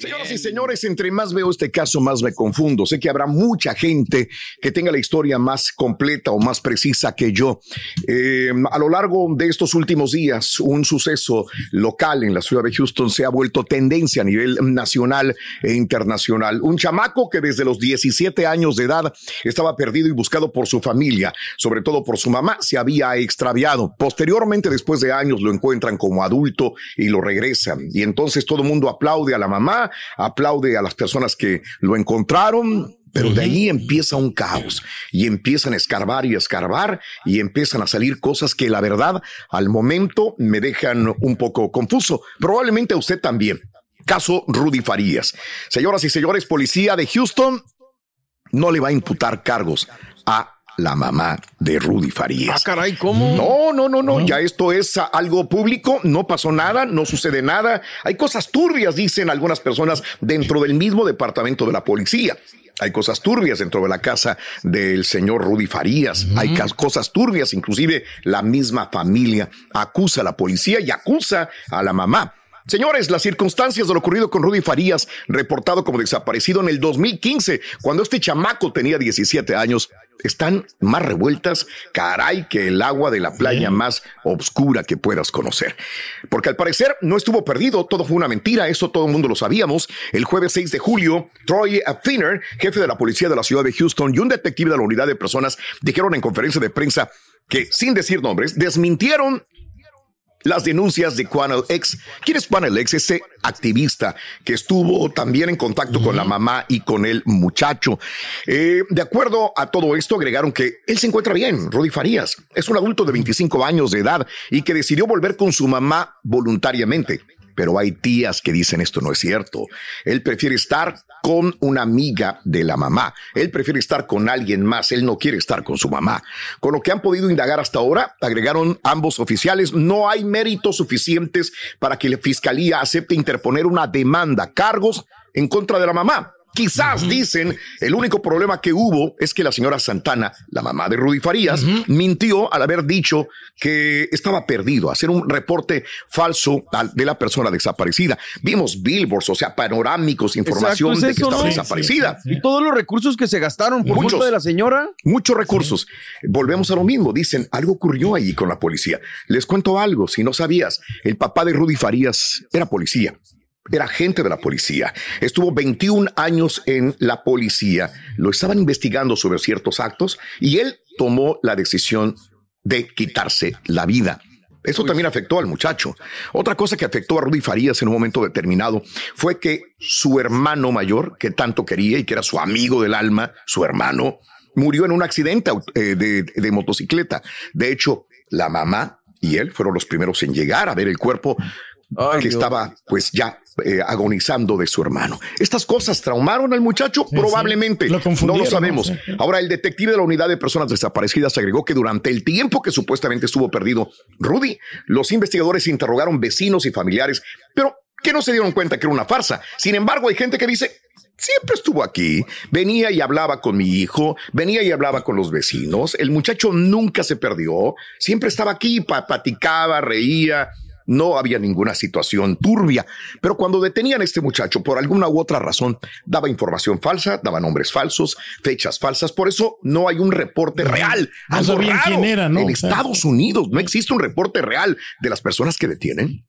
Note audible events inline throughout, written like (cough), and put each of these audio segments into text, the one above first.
Señoras y señores, entre más veo este caso, más me confundo. Sé que habrá mucha gente que tenga la historia más completa o más precisa que yo. Eh, a lo largo de estos últimos días, un suceso local en la ciudad de Houston se ha vuelto tendencia a nivel nacional e internacional. Un chamaco que desde los 17 años de edad estaba perdido y buscado por su familia, sobre todo por su mamá, se había extraviado. Posteriormente, después de años, lo encuentran como adulto y lo regresan. Y entonces todo el mundo aplaude a la mamá aplaude a las personas que lo encontraron, pero de ahí empieza un caos y empiezan a escarbar y a escarbar y empiezan a salir cosas que la verdad al momento me dejan un poco confuso. Probablemente a usted también. Caso Rudy Farías. Señoras y señores, policía de Houston no le va a imputar cargos a la mamá de Rudy Farías. Ah, caray, ¿cómo? No, no, no, no, ya esto es algo público, no pasó nada, no sucede nada. Hay cosas turbias, dicen algunas personas, dentro del mismo departamento de la policía. Hay cosas turbias dentro de la casa del señor Rudy Farías. Hay cosas turbias, inclusive la misma familia acusa a la policía y acusa a la mamá. Señores, las circunstancias de lo ocurrido con Rudy Farías, reportado como desaparecido en el 2015, cuando este chamaco tenía 17 años, están más revueltas, caray, que el agua de la playa más oscura que puedas conocer. Porque al parecer no estuvo perdido, todo fue una mentira, eso todo el mundo lo sabíamos. El jueves 6 de julio, Troy Finner, jefe de la policía de la ciudad de Houston y un detective de la unidad de personas dijeron en conferencia de prensa que, sin decir nombres, desmintieron las denuncias de Quanel X. ¿Quién es Quanel X? Ese activista que estuvo también en contacto con la mamá y con el muchacho. Eh, de acuerdo a todo esto, agregaron que él se encuentra bien, Rudy Farías. Es un adulto de 25 años de edad y que decidió volver con su mamá voluntariamente pero hay tías que dicen esto no es cierto. Él prefiere estar con una amiga de la mamá. Él prefiere estar con alguien más. Él no quiere estar con su mamá. Con lo que han podido indagar hasta ahora, agregaron ambos oficiales, no hay méritos suficientes para que la fiscalía acepte interponer una demanda, cargos en contra de la mamá. Quizás dicen, el único problema que hubo es que la señora Santana, la mamá de Rudy Farías, mintió al haber dicho que estaba perdido, hacer un reporte falso de la persona desaparecida. Vimos billboards, o sea, panorámicos, información de que estaba desaparecida. Y todos los recursos que se gastaron por muchos de la señora. Muchos recursos. Volvemos a lo mismo. Dicen, algo ocurrió ahí con la policía. Les cuento algo, si no sabías, el papá de Rudy Farías era policía era agente de la policía. Estuvo 21 años en la policía. Lo estaban investigando sobre ciertos actos y él tomó la decisión de quitarse la vida. Eso también afectó al muchacho. Otra cosa que afectó a Rudy Farías en un momento determinado fue que su hermano mayor, que tanto quería y que era su amigo del alma, su hermano, murió en un accidente eh, de motocicleta. De hecho, la mamá y él fueron los primeros en llegar a ver el cuerpo que estaba pues ya eh, agonizando de su hermano. ¿Estas cosas traumaron al muchacho? Probablemente. no lo sabemos. Ahora, el detective de la unidad de personas desaparecidas agregó que durante el tiempo que supuestamente estuvo perdido Rudy, los investigadores interrogaron vecinos y familiares, pero que no se dieron cuenta que era una farsa. Sin embargo, hay gente que dice, siempre estuvo aquí, venía y hablaba con mi hijo, venía y hablaba con los vecinos, el muchacho nunca se perdió, siempre estaba aquí, platicaba, reía, no había ninguna situación turbia. Pero cuando detenían a este muchacho, por alguna u otra razón, daba información falsa, daba nombres falsos, fechas falsas. Por eso no hay un reporte real. No sabían quién era, ¿no? En Estados Unidos no existe un reporte real de las personas que detienen.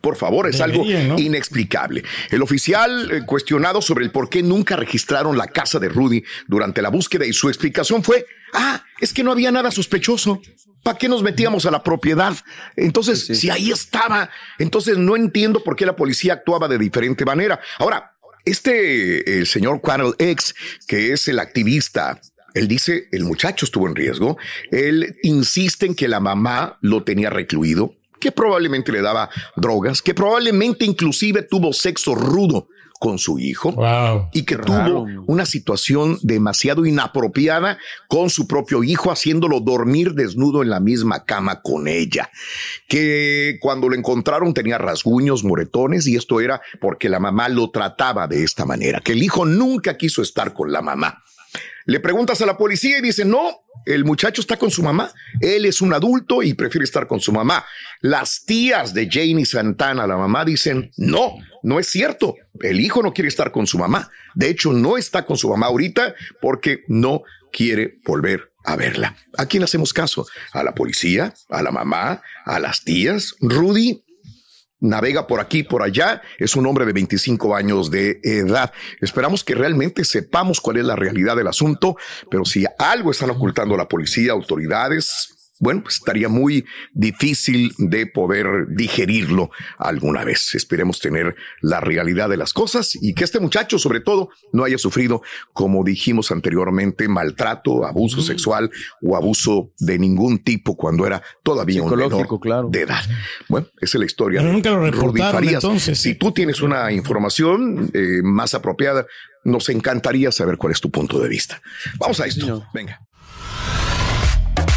Por favor, es algo inexplicable. El oficial eh, cuestionado sobre el por qué nunca registraron la casa de Rudy durante la búsqueda y su explicación fue, ah, es que no había nada sospechoso. ¿Para qué nos metíamos a la propiedad? Entonces, si ahí estaba, entonces no entiendo por qué la policía actuaba de diferente manera. Ahora, este el señor Quarrel X, que es el activista él dice, el muchacho estuvo en riesgo. Él insiste en que la mamá lo tenía recluido que probablemente le daba drogas, que probablemente inclusive tuvo sexo rudo con su hijo y que tuvo una situación demasiado inapropiada con su propio hijo, haciéndolo dormir desnudo en la misma cama con ella. Que cuando lo encontraron tenía rasguños, moretones y esto era porque la mamá lo trataba de esta manera, que el hijo nunca quiso estar con la mamá. Le preguntas a la policía y dice, no, el muchacho está con su mamá. Él es un adulto y prefiere estar con su mamá. Las tías de Janie Santana, la mamá, dicen, no, no es cierto. El hijo no quiere estar con su mamá. De hecho, no está con su mamá ahorita porque no quiere volver a verla. ¿A quién hacemos caso? ¿A la policía? ¿A la mamá? ¿A las tías? Rudy, navega por aquí, por allá. Es un hombre de 25 años de edad. Esperamos que realmente sepamos cuál es la realidad del asunto, pero si algo están ocultando la policía, autoridades, bueno, pues estaría muy difícil de poder digerirlo alguna vez. Esperemos tener la realidad de las cosas y que este muchacho, sobre todo, no haya sufrido, como dijimos anteriormente, maltrato, abuso sexual o abuso de ningún tipo cuando era todavía un menor claro. de edad. Bueno, esa es la historia. Pero nunca lo reportaron, entonces. Si tú tienes una información eh, más apropiada, nos encantaría saber cuál es tu punto de vista. Vamos a esto. Venga.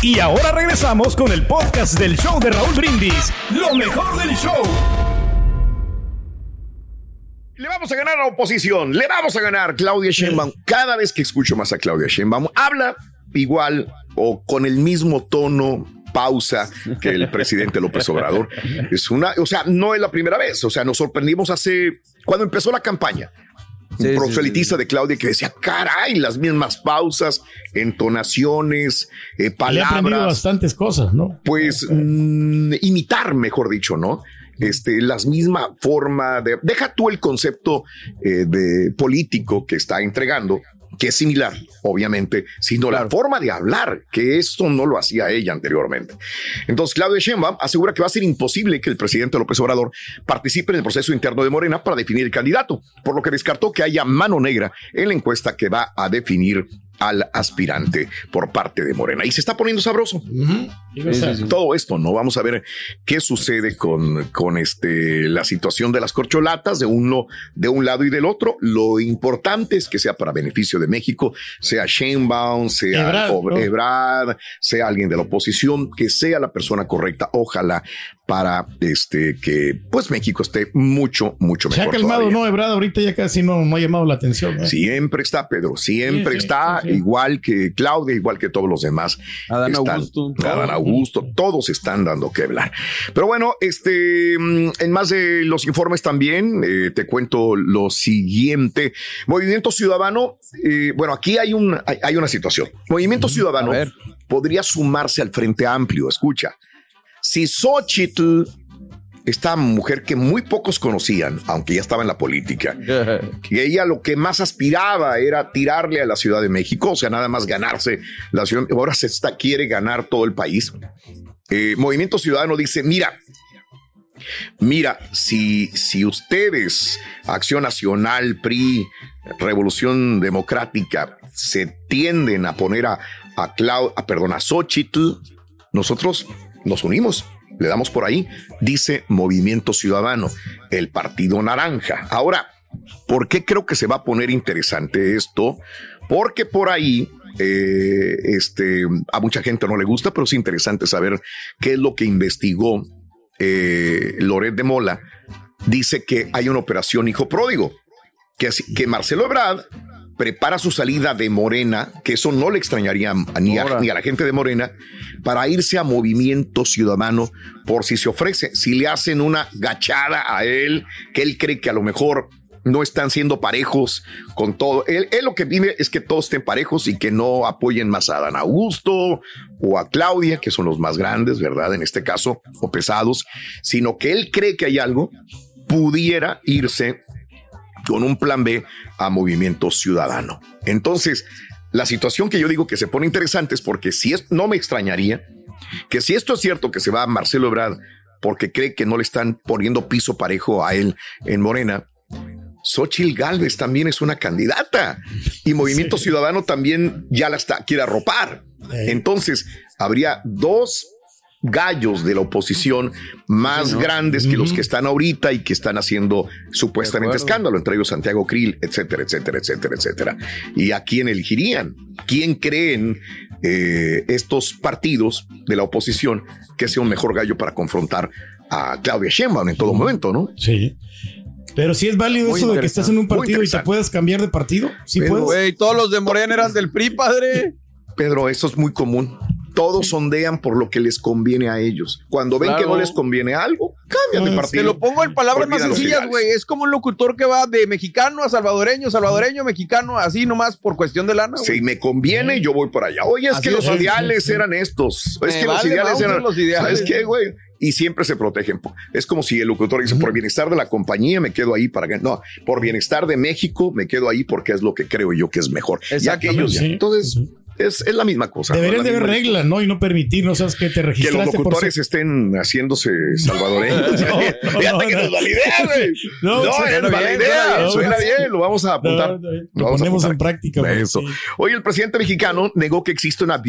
Y ahora regresamos con el podcast del show de Raúl Brindis, lo mejor del show. Le vamos a ganar a la oposición, le vamos a ganar Claudia Sheinbaum. Cada vez que escucho más a Claudia Sheinbaum, habla igual o con el mismo tono, pausa que el presidente López Obrador. Es una, o sea, no es la primera vez. O sea, nos sorprendimos hace cuando empezó la campaña un proselitista de Claudia que decía, caray, las mismas pausas, entonaciones, eh, palabras. Le aprendido bastantes cosas, ¿no? Pues mm, imitar, mejor dicho, ¿no? Este, las misma forma de, deja tú el concepto eh, de político que está entregando, que es similar, obviamente, sino la forma de hablar, que esto no lo hacía ella anteriormente. Entonces, Claudia Sheinbaum asegura que va a ser imposible que el presidente López Obrador participe en el proceso interno de Morena para definir el candidato, por lo que descartó que haya mano negra en la encuesta que va a definir al aspirante por parte de Morena. Y se está poniendo sabroso. Todo esto, ¿no? Vamos a ver qué sucede con, con este, la situación de las corcholatas de uno, de un lado y del otro. Lo importante es que sea para beneficio de México, sea Sheinbaum, sea Ebrard, sea alguien de la oposición, que sea la persona correcta. Ojalá para este que pues México esté mucho, mucho mejor. Se ha calmado, ¿no? Ebrard ahorita ya casi no, no ha llamado la atención. Siempre está, Pedro, siempre está, igual que Claudia, igual que todos los demás. Adán Augusto. Adán Augusto, todos están dando que hablar. Pero bueno, este, mm, en más de los informes también, eh, te cuento lo siguiente. Movimiento Ciudadano, eh, bueno, aquí hay, un, hay, una situación. Movimiento Ciudadano podría sumarse al Frente Amplio, escucha. Si Xochitl, esta mujer que muy pocos conocían, aunque ya estaba en la política, (laughs) que ella lo que más aspiraba era tirarle a la Ciudad de México, o sea, nada más ganarse la ciudad, ahora se está, quiere ganar todo el país. Eh, Movimiento Ciudadano dice, mira, Mira, si, si ustedes, Acción Nacional, PRI, Revolución Democrática, se tienden a poner a, a, Clau, a, perdón, a Xochitl, nosotros nos unimos, le damos por ahí, dice Movimiento Ciudadano, el Partido Naranja. Ahora, ¿por qué creo que se va a poner interesante esto? Porque por ahí eh, este, a mucha gente no le gusta, pero es interesante saber qué es lo que investigó eh, Loret de Mola. Dice que hay una operación hijo pródigo, que, que Marcelo Ebrard prepara su salida de Morena, que eso no le extrañaría ni a, ni a, la gente de Morena, para irse a Movimiento Ciudadano por si se ofrece, si le hacen una gachada a él, que él cree que a lo mejor no están siendo parejos con todo. Él, lo que vive es que todos estén parejos y que no apoyen más a Dan Augusto o a Claudia, que son los más grandes, ¿verdad? En este caso, o pesados, sino que él cree que hay algo, pudiera irse con un plan B a Movimiento Ciudadano. Entonces, la situación que yo digo que se pone interesante es porque si es, no me extrañaría que si esto es cierto que se va a Marcelo Ebrard porque cree que no le están poniendo piso parejo a él en Morena, Xochil Gálvez también es una candidata y Movimiento Ciudadano también ya la está, quiere arropar. Entonces, habría dos gallos de la oposición más grandes que los que están ahorita y que están haciendo supuestamente escándalo, entre ellos Santiago Krill, etcétera, etcétera, etcétera, etcétera. ¿Y a quién elegirían? ¿Quién creen eh, estos partidos de la oposición que sea un mejor gallo para confrontar a Claudia Sheinbaum en todo momento, no? Sí. Pero si es válido eso de que estás en un partido y te puedes cambiar de partido. Sí puedes. Güey, todos los de Morena eran del PRI, padre. Pedro, eso es muy común todos sondean por lo que les conviene a ellos. Cuando ven que no les conviene algo, cambian de partido. Te lo pongo en palabras más sencillas, güey. Es como un locutor que va de mexicano a salvadoreño, salvadoreño, mexicano, así nomás por cuestión de lana. Si me conviene, yo voy por allá. Oye, es que los ideales eran estos. Es que los ideales eran. Los ideales. ¿Sabes qué, güey? y siempre se protegen. Es como si el locutor dice, por bienestar de la compañía me quedo ahí para que... No, por bienestar de México me quedo ahí porque es lo que creo yo que es mejor. Ya que ellos Entonces, es, es la misma cosa. Deberían de haber reglas, ¿no? Y no permitir, no sabes que te registraste. Que los locutores estén haciéndose salvadoreños. (laughs) no, Fíjate que nos la idea, güey. No, no es mala idea. Suena bien, lo vamos a apuntar. lo ponemos en práctica. Eso. Hoy el presidente mexicano negó que existe una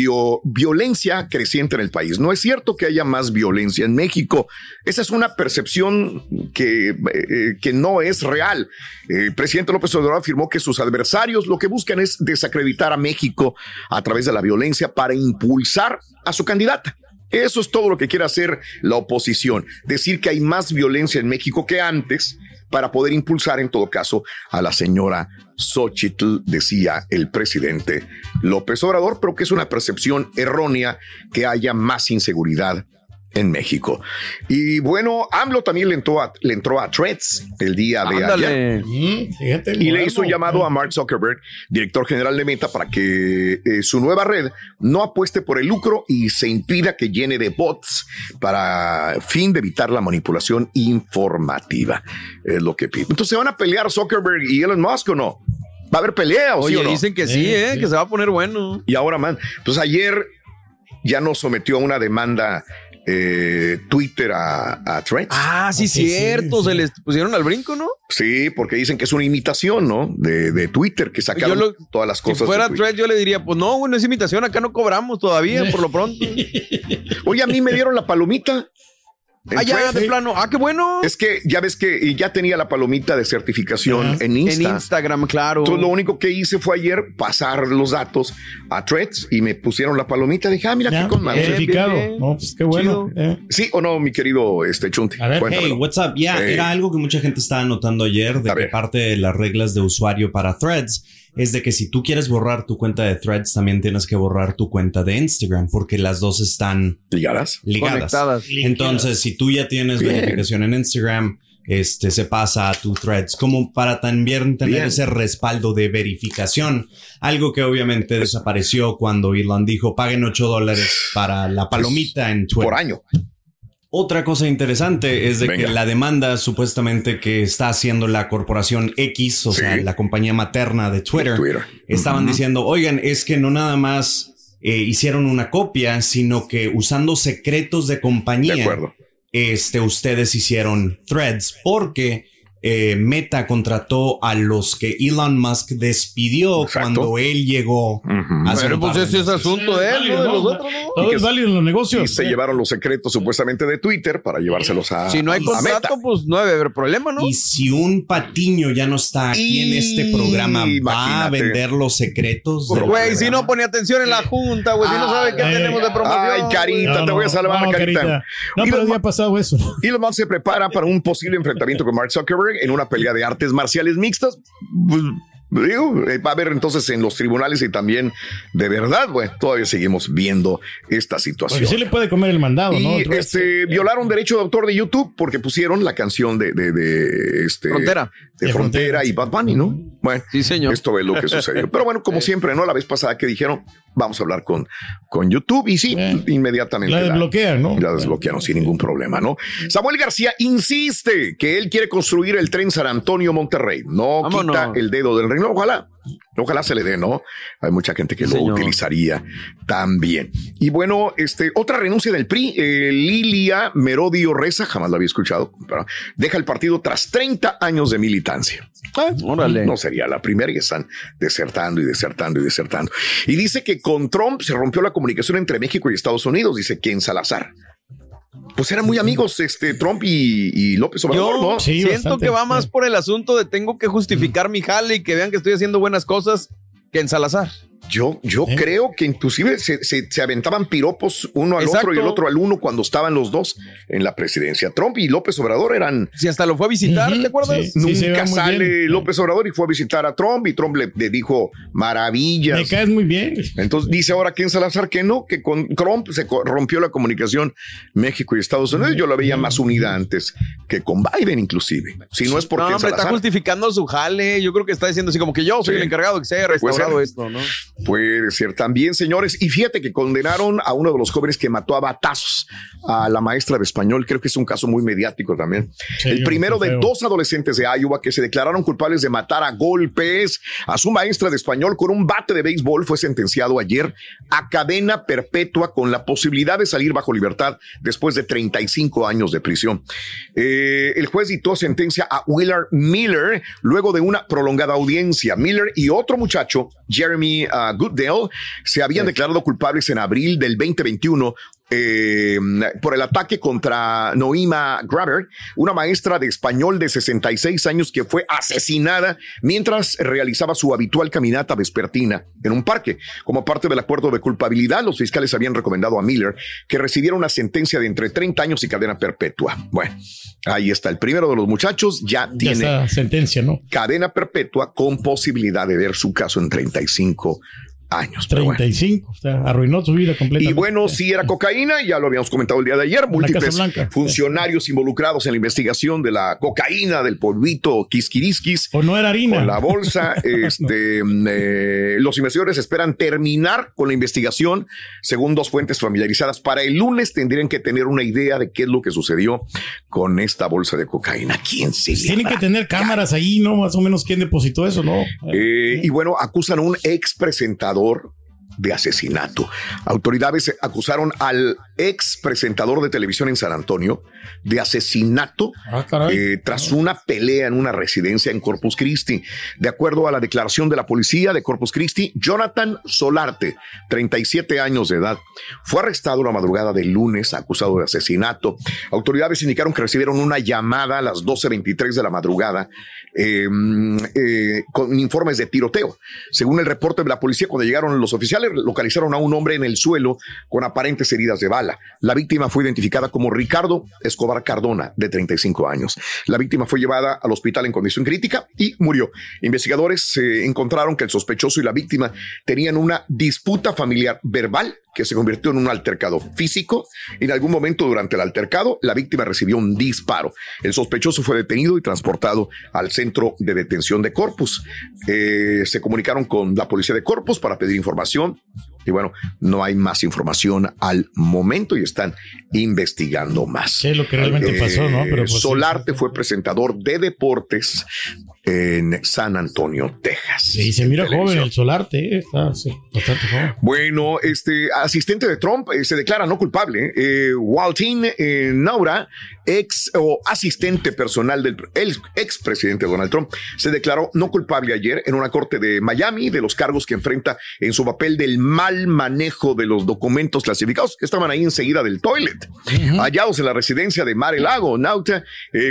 violencia creciente en el país. No es cierto que haya más violencia en México. Esa es una percepción que, eh, que no es real. El presidente López Obrador afirmó que sus adversarios lo que buscan es desacreditar a México, a través de la violencia para impulsar a su candidata. Eso es todo lo que quiere hacer la oposición, decir que hay más violencia en México que antes para poder impulsar en todo caso a la señora Xochitl, decía el presidente López Obrador, pero que es una percepción errónea que haya más inseguridad en México. Y bueno, AMLO también le entró a, le entró a Threads el día de ayer. y le hizo un llamado a Mark Zuckerberg, director general de Meta, para que eh, su nueva red no apueste por el lucro y se impida que llene de bots para fin de evitar la manipulación informativa. Es lo que pide. Entonces, ¿se van a pelear Zuckerberg y Elon Musk o no? ¿Va a haber pelea o Oye, dicen que sí, eh, que se va a poner bueno. Y ahora, man, pues ayer ya nos sometió a una demanda eh, Twitter a, a, Threads. Ah, sí, cierto. Se les pusieron al brinco, ¿no? Sí, porque dicen que es una imitación, ¿no? De, de Twitter, que sacaron todas las cosas. Si fuera Threads, yo le diría, pues no, bueno, es imitación, acá no cobramos todavía, por lo pronto. (laughs) Oye, a mí me dieron la palomita. Ah, ya, de plano. Ah, qué bueno. Es que ya ves que ya tenía la palomita de certificación en Instagram. En Instagram, claro. Entonces, lo único que hice fue ayer pasar los datos a Threads y me pusieron la palomita. Dije, ah, mira qué con Certificado. No, pues qué bueno. Eh. Sí o no, mi querido este Chunti. A ver, hey, what's up? Ya, era algo que mucha gente estaba notando ayer de que parte de las reglas de usuario para Threads es de que si tú quieres borrar tu cuenta de Threads, también tienes que borrar tu cuenta de Instagram, porque las dos están ligadas. Ligadas. Entonces, si tú ya tienes verificación en Instagram, este se pasa a tu threads como para también tener ese respaldo de verificación. Algo que obviamente desapareció cuando Elon dijo paguen 8 dólares para la palomita en Twitter. Por año. Otra cosa interesante es de que la demanda supuestamente que está haciendo la corporación X, o sea, la compañía materna de Twitter, estaban diciendo, oigan, es que no nada más eh, hicieron una copia, sino que usando secretos de compañía, este, ustedes hicieron threads, porque eh, Meta contrató a los que Elon Musk despidió cuando él llegó a Pero pues ese es asunto de él, ¿no? ¿no? En los negocios. Y se llevaron los secretos supuestamente de Twitter para llevárselos a Si no hay contrato, pues no debe haber problema, ¿no? Y si un patiño ya no está aquí en este programa, ¿va a vender los secretos? Güey, si no pone atención en la junta, güey, si no sabe qué tenemos de promoción. Ay, Carita, te voy a salvar, Carita. No, pero había pasado eso. Elon Musk se prepara para un posible enfrentamiento con Mark Zuckerberg en una pelea de artes marciales mixtas. Pues, digo, eh, va a haber entonces en los tribunales y también de verdad, bueno, todavía seguimos viendo esta situación. Porque sí le puede comer el mandado, y, ¿no? Este, violaron derecho de autor de YouTube porque pusieron la canción de, de, este, Frontera. De, Frontera, y Bad Bunny, ¿no? Bueno, sí, señor. esto es lo que sucedió. (laughs) Pero bueno, como siempre, ¿no? La vez pasada que dijeron, vamos a hablar con, con YouTube y sí, inmediatamente. La desbloquean, ¿no? La desbloquearon sin ningún problema, ¿no? Samuel García insiste que él quiere construir el tren San Antonio Monterrey. No quita el dedo del reino. Ojalá, Ojalá se le dé, ¿no? Hay mucha gente que lo utilizaría también. Y bueno, este, otra renuncia del PRI, eh, Lilia Merodio Reza, jamás la había escuchado, pero deja el partido tras 30 años de militancia. Ah, no sería la primera y están desertando y desertando y desertando. Y dice que con Trump se rompió la comunicación entre México y Estados Unidos, dice Ken Salazar pues eran muy amigos este Trump y, López Obrador, ¿no? siento que va más por el asunto de tengo que justificar mi jale y que vean que estoy haciendo buenas cosas que en Salazar. Yo, yo ¿Eh? creo que inclusive se, se, aventaban piropos uno al otro y el otro al uno cuando estaban los dos en la presidencia. Trump y López Obrador eran. Si hasta lo fue a visitar, ¿te acuerdas? Nunca sale López Obrador y fue a visitar a Trump y Trump le, dijo maravillas. Me caes muy bien. Entonces dice ahora Ken Salazar que no, que con Trump se rompió la comunicación México y Estados Unidos. Yo la veía más unida antes que con Biden, inclusive. Si no es porque. No, hombre, está justificando su jale. Yo creo que está diciendo así como que yo soy el encargado que se haya restaurado esto, ¿no? Puede ser también, señores. Y fíjate que condenaron a uno de los jóvenes que mató a batazos a la maestra de español. Creo que es un caso muy mediático también. el primero de dos adolescentes de Iowa que se declararon culpables de matar a golpes a su maestra de español con un bate de béisbol fue sentenciado ayer a cadena perpetua con la posibilidad de salir bajo libertad después de 35 años de prisión. Eh, el juez dictó sentencia a Willard Miller luego de una prolongada audiencia. Miller y otro muchacho, Jeremy uh, Goodell, se habían declarado culpables en abril del 2021 eh, por el ataque contra Noima Graber, una maestra de español de 66 años que fue asesinada mientras realizaba su habitual caminata vespertina en un parque. Como parte del acuerdo de culpabilidad, los fiscales habían recomendado a Miller que recibiera una sentencia de entre 30 años y cadena perpetua. Bueno, ahí está. El primero de los muchachos ya, tiene sentencia, ¿no? Cadena perpetua con posibilidad de ver su caso en 35 años. 35, o sea, arruinó su vida completamente. Y bueno, si era cocaína, ya lo habíamos comentado el día de ayer, múltiples funcionarios involucrados en la investigación de la cocaína, del polvito quisquiriskis. O no era harina. Con la bolsa, (laughs) (laughs) este, eh, los investigadores esperan terminar con la investigación, según dos fuentes familiarizadas. Para el lunes tendrían que tener una idea de qué es lo que sucedió con esta bolsa de cocaína. ¿Quién se Tienen que tener cámaras ahí, ¿no? Más o menos quién depositó eso, ¿no? Eh, y bueno, acusan a un ex presentador de asesinato. Autoridades acusaron al ex presentador de televisión en San Antonio de asesinato ah, eh, tras una pelea en una residencia en Corpus Christi. De acuerdo a la declaración de la policía de Corpus Christi, Jonathan Solarte, 37 años de edad, fue arrestado la madrugada del lunes acusado de asesinato. Autoridades indicaron que recibieron una llamada a las 12.23 de la madrugada em, eh, con informes de tiroteo. Según el reporte de la policía, cuando llegaron los oficiales, localizaron a un hombre en el suelo con aparentes heridas de bala. La víctima fue identificada como Ricardo Escobar Cardona, de 35 años. La víctima fue llevada al hospital en condición crítica y murió. Investigadores eh, encontraron que el sospechoso y la víctima tenían una disputa familiar verbal que se convirtió en un altercado físico. En algún momento durante el altercado, la víctima recibió un disparo. El sospechoso fue detenido y transportado al centro de detención de Corpus. Eh, se comunicaron con la policía de Corpus para pedir información y bueno, no hay más información al momento y están investigando más. Sí, lo que realmente pasó, ¿no? Pero pues, Solarte fue presentador de deportes en San Antonio, Texas. Sí, se mira joven el Solarte, eh, está bastante joven. Bueno, este asistente de Trump eh, se declara no culpable. Eh, Waltin eh, Naura, ex o asistente personal del el ex presidente Donald Trump, se declaró no culpable ayer en una corte de Miami de los cargos que enfrenta en su papel del mal manejo de los documentos clasificados que estaban ahí enseguida del toilet. Hallados en la residencia de Mar Lago, Nauta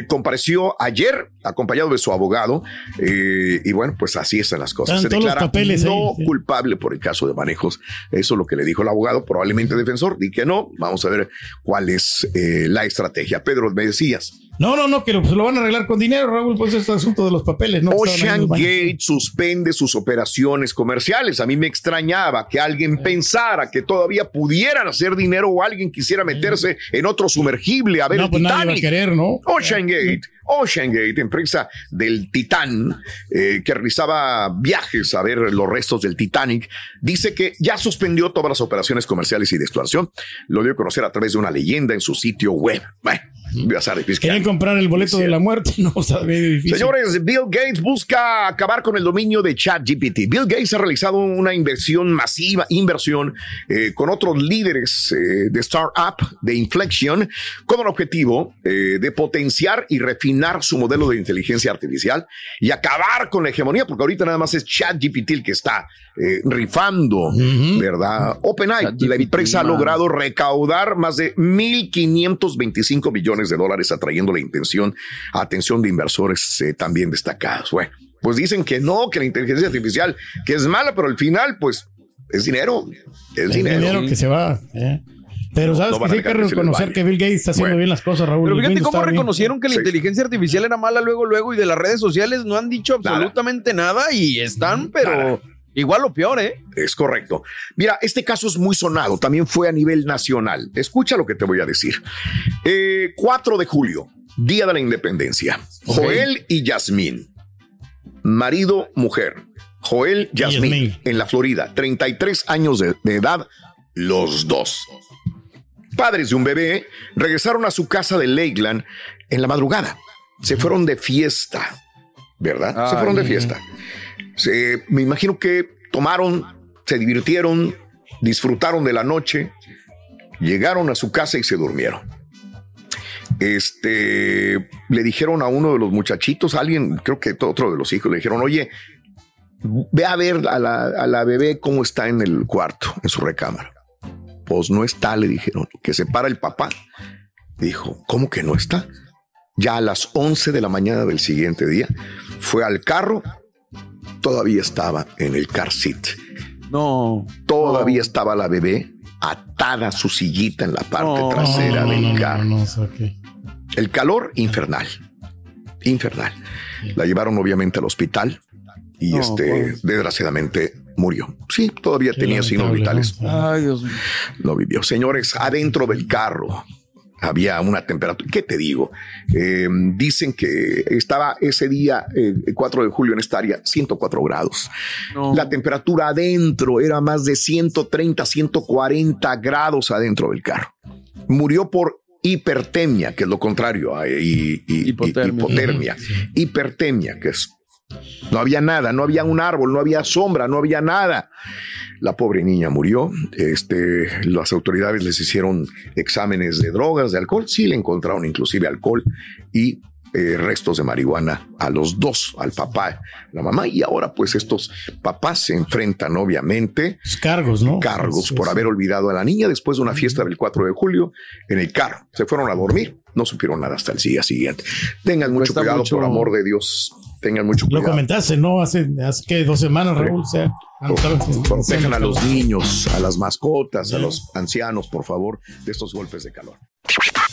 compareció ayer acompañado de su abogado eh, y bueno, pues así están las cosas. Se declara no culpable por el caso de manejos. Eso es lo que le dijo el abogado, probablemente defensor. Di que no. Vamos a ver cuál es eh, la estrategia. Pedro, me decías. No, no, no, que lo, pues, lo, van a arreglar con dinero, Raúl, pues este asunto de los papeles, ¿no? Ocean Gate suspende sus operaciones comerciales. A mí me extrañaba que alguien pensara que todavía pudieran hacer dinero o alguien quisiera meterse en otro sumergible a ver el pues Titanic. querer, ¿no? Ocean Gate. Ocean Gate, empresa del Titán, eh, que realizaba viajes a ver los restos del Titanic, dice que ya suspendió todas las operaciones comerciales y de exploración. Lo dio a conocer a través de una leyenda en su sitio web. Bueno, Quieren comprar el boleto de la muerte, (laughs) no, está difícil. Señores, Bill Gates busca acabar con el dominio de ChatGPT. Bill Gates ha realizado una inversión masiva, inversión eh, con otros líderes eh, de startup de Inflection, con el objetivo eh, de potenciar y refinar su modelo de inteligencia artificial y acabar con la hegemonía, porque ahorita nada más es ChatGPT el que está rifando, ¿verdad? OpenAI, la empresa ha logrado recaudar más de 1.525 millones de dólares atrayendo la intención, atención de inversores eh, también destacados. Bueno, pues dicen que no, que la inteligencia artificial, que es mala, pero al final, pues Es dinero. Es, dinero. dinero que se va. ¿eh? Pero sabes que sí hay que reconocer que Bill Gates está haciendo bien las cosas, Raúl. Pero fíjate cómo reconocieron que la inteligencia artificial era mala luego, luego, y de las redes sociales no han dicho absolutamente nada, y están, pero igual o peor, ¿eh? Es correcto. Mira, este caso es muy sonado, también fue a nivel nacional. Escucha lo que te voy a decir. 4 eh, de julio, Día de la Independencia. Joel y Yasmín, marido, mujer. Joel, Yasmín, en la Florida, 33 años de edad, los dos padres de un bebé regresaron a su casa de Lakeland en la madrugada. Se fueron de fiesta, ¿verdad? se fueron de fiesta. Me imagino que tomaron, se divirtieron, disfrutaron de la noche, llegaron a su casa y se durmieron. Este, le dijeron a uno de los muchachitos, alguien, creo que otro de los hijos, le dijeron, oye, ve a ver a la, a la bebé cómo está en el cuarto, en su recámara. Pues no está, le dijeron, que se para el papá. Dijo, ¿cómo que no está? Ya a las 11 de la mañana del siguiente día fue al carro, todavía estaba en el car seat. No. Todavía estaba la bebé atada a su sillita en la parte trasera del carro. el calor infernal. Infernal. La llevaron obviamente al hospital y este, pues. desgraciadamente murió. Sí, todavía tenía signos vitales. Ay, Dios mío. No vivió. Señores, adentro del carro había una temperatura. ¿Qué te digo? Eh, dicen que estaba ese día, el 4 de julio, en esta área, 104 grados. La temperatura adentro era más de 130, 140 grados adentro del carro. Murió por hipertemia, que es lo contrario, y, hipotermia. Hipertemia, que es no había nada, no había un árbol, no había sombra, no había nada. La pobre niña murió. Este, las autoridades les hicieron exámenes de drogas, de alcohol. Sí le encontraron inclusive alcohol y eh, restos de marihuana a los dos, al papá, la mamá. Y ahora pues estos papás se enfrentan obviamente. Cargos, ¿no? Cargos por haber olvidado a la niña después de una fiesta del 4 de julio en el carro. Se fueron a dormir. No supieron nada hasta el día siguiente. Tengan mucho cuidado, por amor de Dios tengan mucho cuidado. Lo comentaste, ¿no? Hace, hace que dos semanas, Raúl. O sea, protejan a los niños, a las mascotas, a los ancianos, por favor, de estos golpes de calor.